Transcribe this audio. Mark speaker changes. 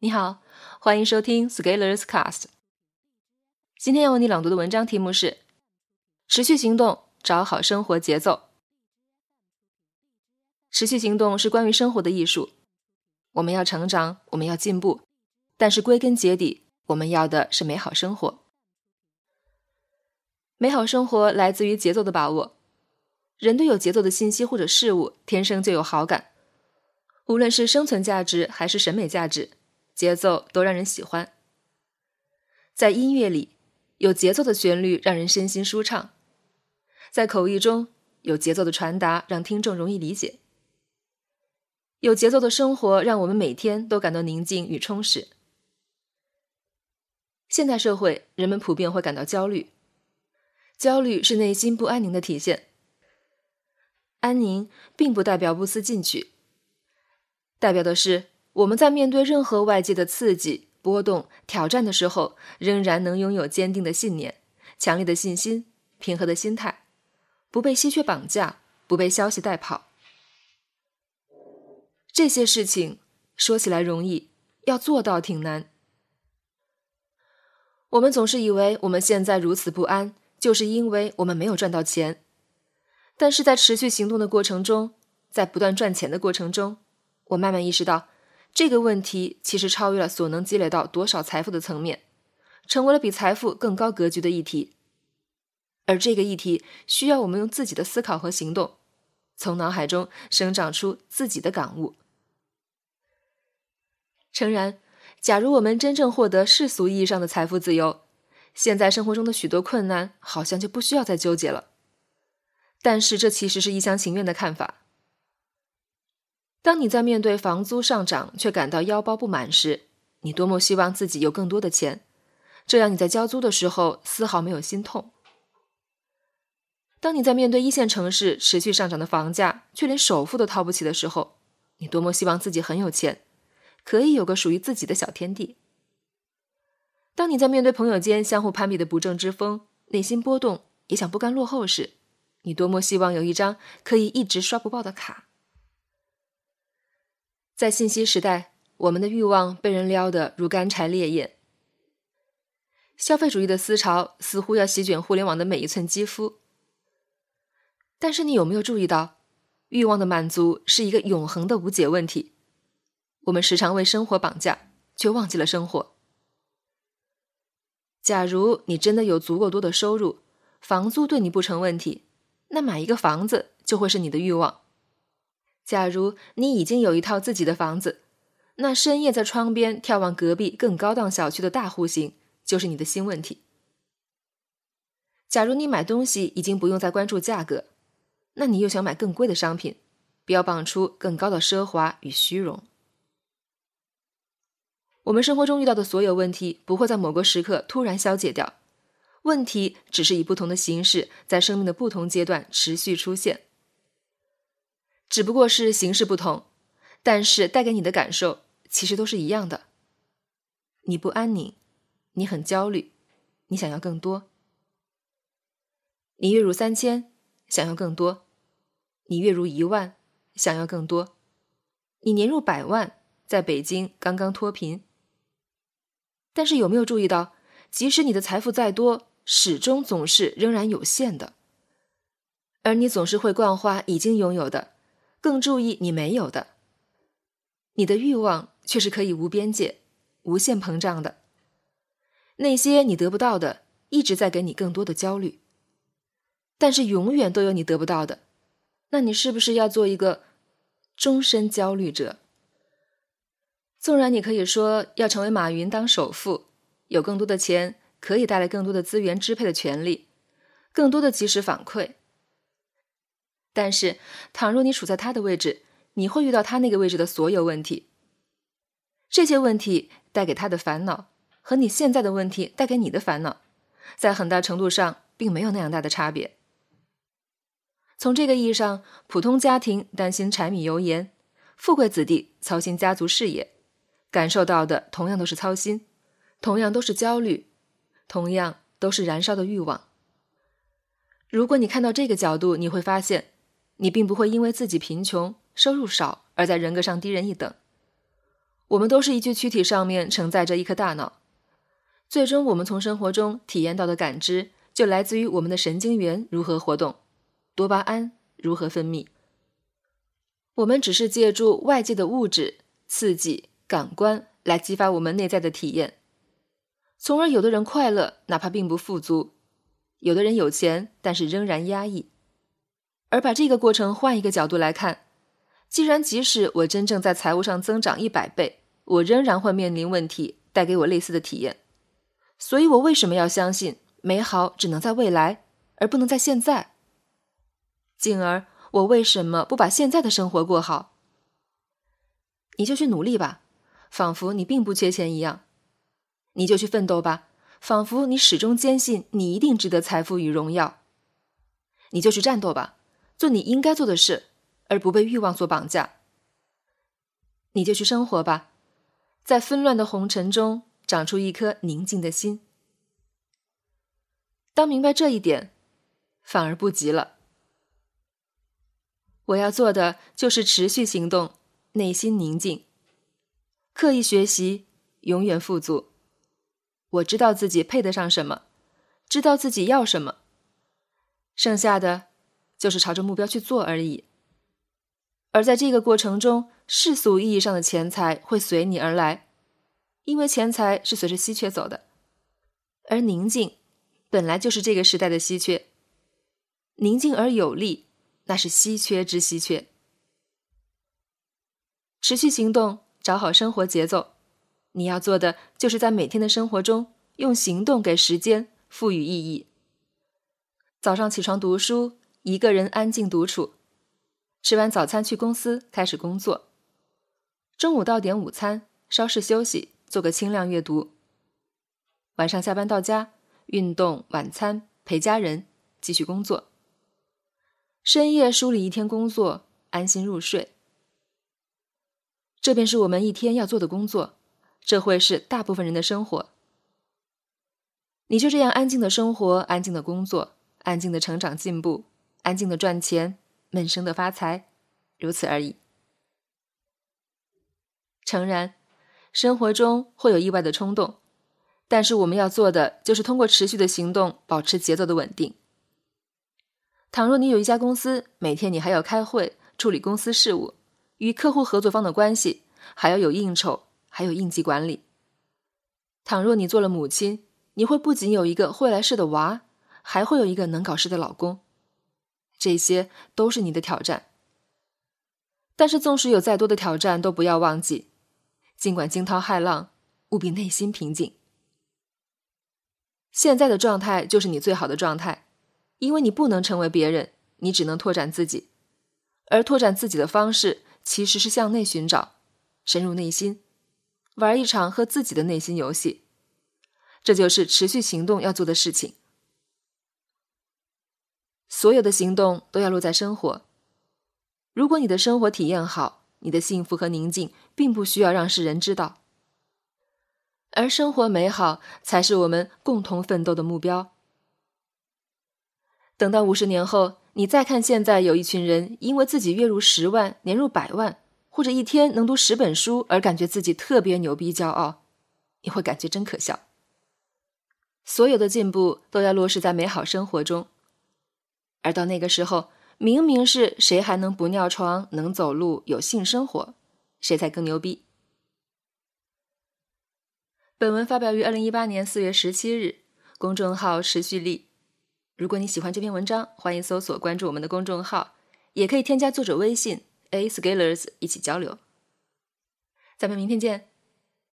Speaker 1: 你好，欢迎收听 Scalers Cast。今天要为你朗读的文章题目是“持续行动，找好生活节奏”。持续行动是关于生活的艺术。我们要成长，我们要进步，但是归根结底，我们要的是美好生活。美好生活来自于节奏的把握。人对有节奏的信息或者事物天生就有好感，无论是生存价值还是审美价值。节奏都让人喜欢，在音乐里，有节奏的旋律让人身心舒畅；在口译中，有节奏的传达让听众容易理解。有节奏的生活让我们每天都感到宁静与充实。现代社会，人们普遍会感到焦虑，焦虑是内心不安宁的体现。安宁并不代表不思进取，代表的是。我们在面对任何外界的刺激、波动、挑战的时候，仍然能拥有坚定的信念、强烈的信心、平和的心态，不被稀缺绑架，不被消息带跑。这些事情说起来容易，要做到挺难。我们总是以为我们现在如此不安，就是因为我们没有赚到钱。但是在持续行动的过程中，在不断赚钱的过程中，我慢慢意识到。这个问题其实超越了所能积累到多少财富的层面，成为了比财富更高格局的议题。而这个议题需要我们用自己的思考和行动，从脑海中生长出自己的感悟。诚然，假如我们真正获得世俗意义上的财富自由，现在生活中的许多困难好像就不需要再纠结了。但是，这其实是一厢情愿的看法。当你在面对房租上涨却感到腰包不满时，你多么希望自己有更多的钱，这样你在交租的时候丝毫没有心痛。当你在面对一线城市持续上涨的房价却连首付都掏不起的时候，你多么希望自己很有钱，可以有个属于自己的小天地。当你在面对朋友间相互攀比的不正之风，内心波动，也想不甘落后时，你多么希望有一张可以一直刷不爆的卡。在信息时代，我们的欲望被人撩得如干柴烈焰。消费主义的思潮似乎要席卷互联网的每一寸肌肤。但是，你有没有注意到，欲望的满足是一个永恒的无解问题？我们时常为生活绑架，却忘记了生活。假如你真的有足够多的收入，房租对你不成问题，那买一个房子就会是你的欲望。假如你已经有一套自己的房子，那深夜在窗边眺望隔壁更高档小区的大户型就是你的新问题。假如你买东西已经不用再关注价格，那你又想买更贵的商品，标榜出更高的奢华与虚荣。我们生活中遇到的所有问题不会在某个时刻突然消解掉，问题只是以不同的形式在生命的不同阶段持续出现。只不过是形式不同，但是带给你的感受其实都是一样的。你不安宁，你很焦虑，你想要更多。你月入三千，想要更多；你月入一万，想要更多；你年入百万，在北京刚刚脱贫。但是有没有注意到，即使你的财富再多，始终总是仍然有限的，而你总是会惯花已经拥有的。更注意你没有的，你的欲望却是可以无边界、无限膨胀的。那些你得不到的，一直在给你更多的焦虑。但是永远都有你得不到的，那你是不是要做一个终身焦虑者？纵然你可以说要成为马云当首富，有更多的钱可以带来更多的资源支配的权利，更多的及时反馈。但是，倘若你处在他的位置，你会遇到他那个位置的所有问题。这些问题带给他的烦恼，和你现在的问题带给你的烦恼，在很大程度上并没有那样大的差别。从这个意义上，普通家庭担心柴米油盐，富贵子弟操心家族事业，感受到的同样都是操心，同样都是焦虑，同样都是燃烧的欲望。如果你看到这个角度，你会发现。你并不会因为自己贫穷、收入少而在人格上低人一等。我们都是一具躯体，上面承载着一颗大脑。最终，我们从生活中体验到的感知，就来自于我们的神经元如何活动，多巴胺如何分泌。我们只是借助外界的物质刺激、感官来激发我们内在的体验，从而有的人快乐，哪怕并不富足；有的人有钱，但是仍然压抑。而把这个过程换一个角度来看，既然即使我真正在财务上增长一百倍，我仍然会面临问题，带给我类似的体验。所以，我为什么要相信美好只能在未来，而不能在现在？进而，我为什么不把现在的生活过好？你就去努力吧，仿佛你并不缺钱一样；你就去奋斗吧，仿佛你始终坚信你一定值得财富与荣耀；你就去战斗吧。做你应该做的事，而不被欲望所绑架。你就去生活吧，在纷乱的红尘中长出一颗宁静的心。当明白这一点，反而不急了。我要做的就是持续行动，内心宁静，刻意学习，永远富足。我知道自己配得上什么，知道自己要什么，剩下的。就是朝着目标去做而已，而在这个过程中，世俗意义上的钱财会随你而来，因为钱财是随着稀缺走的，而宁静本来就是这个时代的稀缺，宁静而有力，那是稀缺之稀缺。持续行动，找好生活节奏，你要做的就是在每天的生活中，用行动给时间赋予意义。早上起床读书。一个人安静独处，吃完早餐去公司开始工作。中午到点午餐，稍事休息，做个轻量阅读。晚上下班到家，运动、晚餐，陪家人，继续工作。深夜梳理一天工作，安心入睡。这便是我们一天要做的工作，这会是大部分人的生活。你就这样安静的生活，安静的工作，安静的成长进步。安静的赚钱，闷声的发财，如此而已。诚然，生活中会有意外的冲动，但是我们要做的就是通过持续的行动，保持节奏的稳定。倘若你有一家公司，每天你还要开会处理公司事务，与客户合作方的关系，还要有应酬，还有应急管理。倘若你做了母亲，你会不仅有一个会来事的娃，还会有一个能搞事的老公。这些都是你的挑战，但是纵使有再多的挑战，都不要忘记，尽管惊涛骇浪，务必内心平静。现在的状态就是你最好的状态，因为你不能成为别人，你只能拓展自己，而拓展自己的方式其实是向内寻找，深入内心，玩一场和自己的内心游戏，这就是持续行动要做的事情。所有的行动都要落在生活。如果你的生活体验好，你的幸福和宁静并不需要让世人知道，而生活美好才是我们共同奋斗的目标。等到五十年后，你再看现在有一群人因为自己月入十万、年入百万，或者一天能读十本书而感觉自己特别牛逼、骄傲，你会感觉真可笑。所有的进步都要落实在美好生活中。而到那个时候，明明是谁还能不尿床、能走路、有性生活，谁才更牛逼？本文发表于二零一八年四月十七日，公众号持续力。如果你喜欢这篇文章，欢迎搜索关注我们的公众号，也可以添加作者微信 a scalers 一起交流。咱们明天见。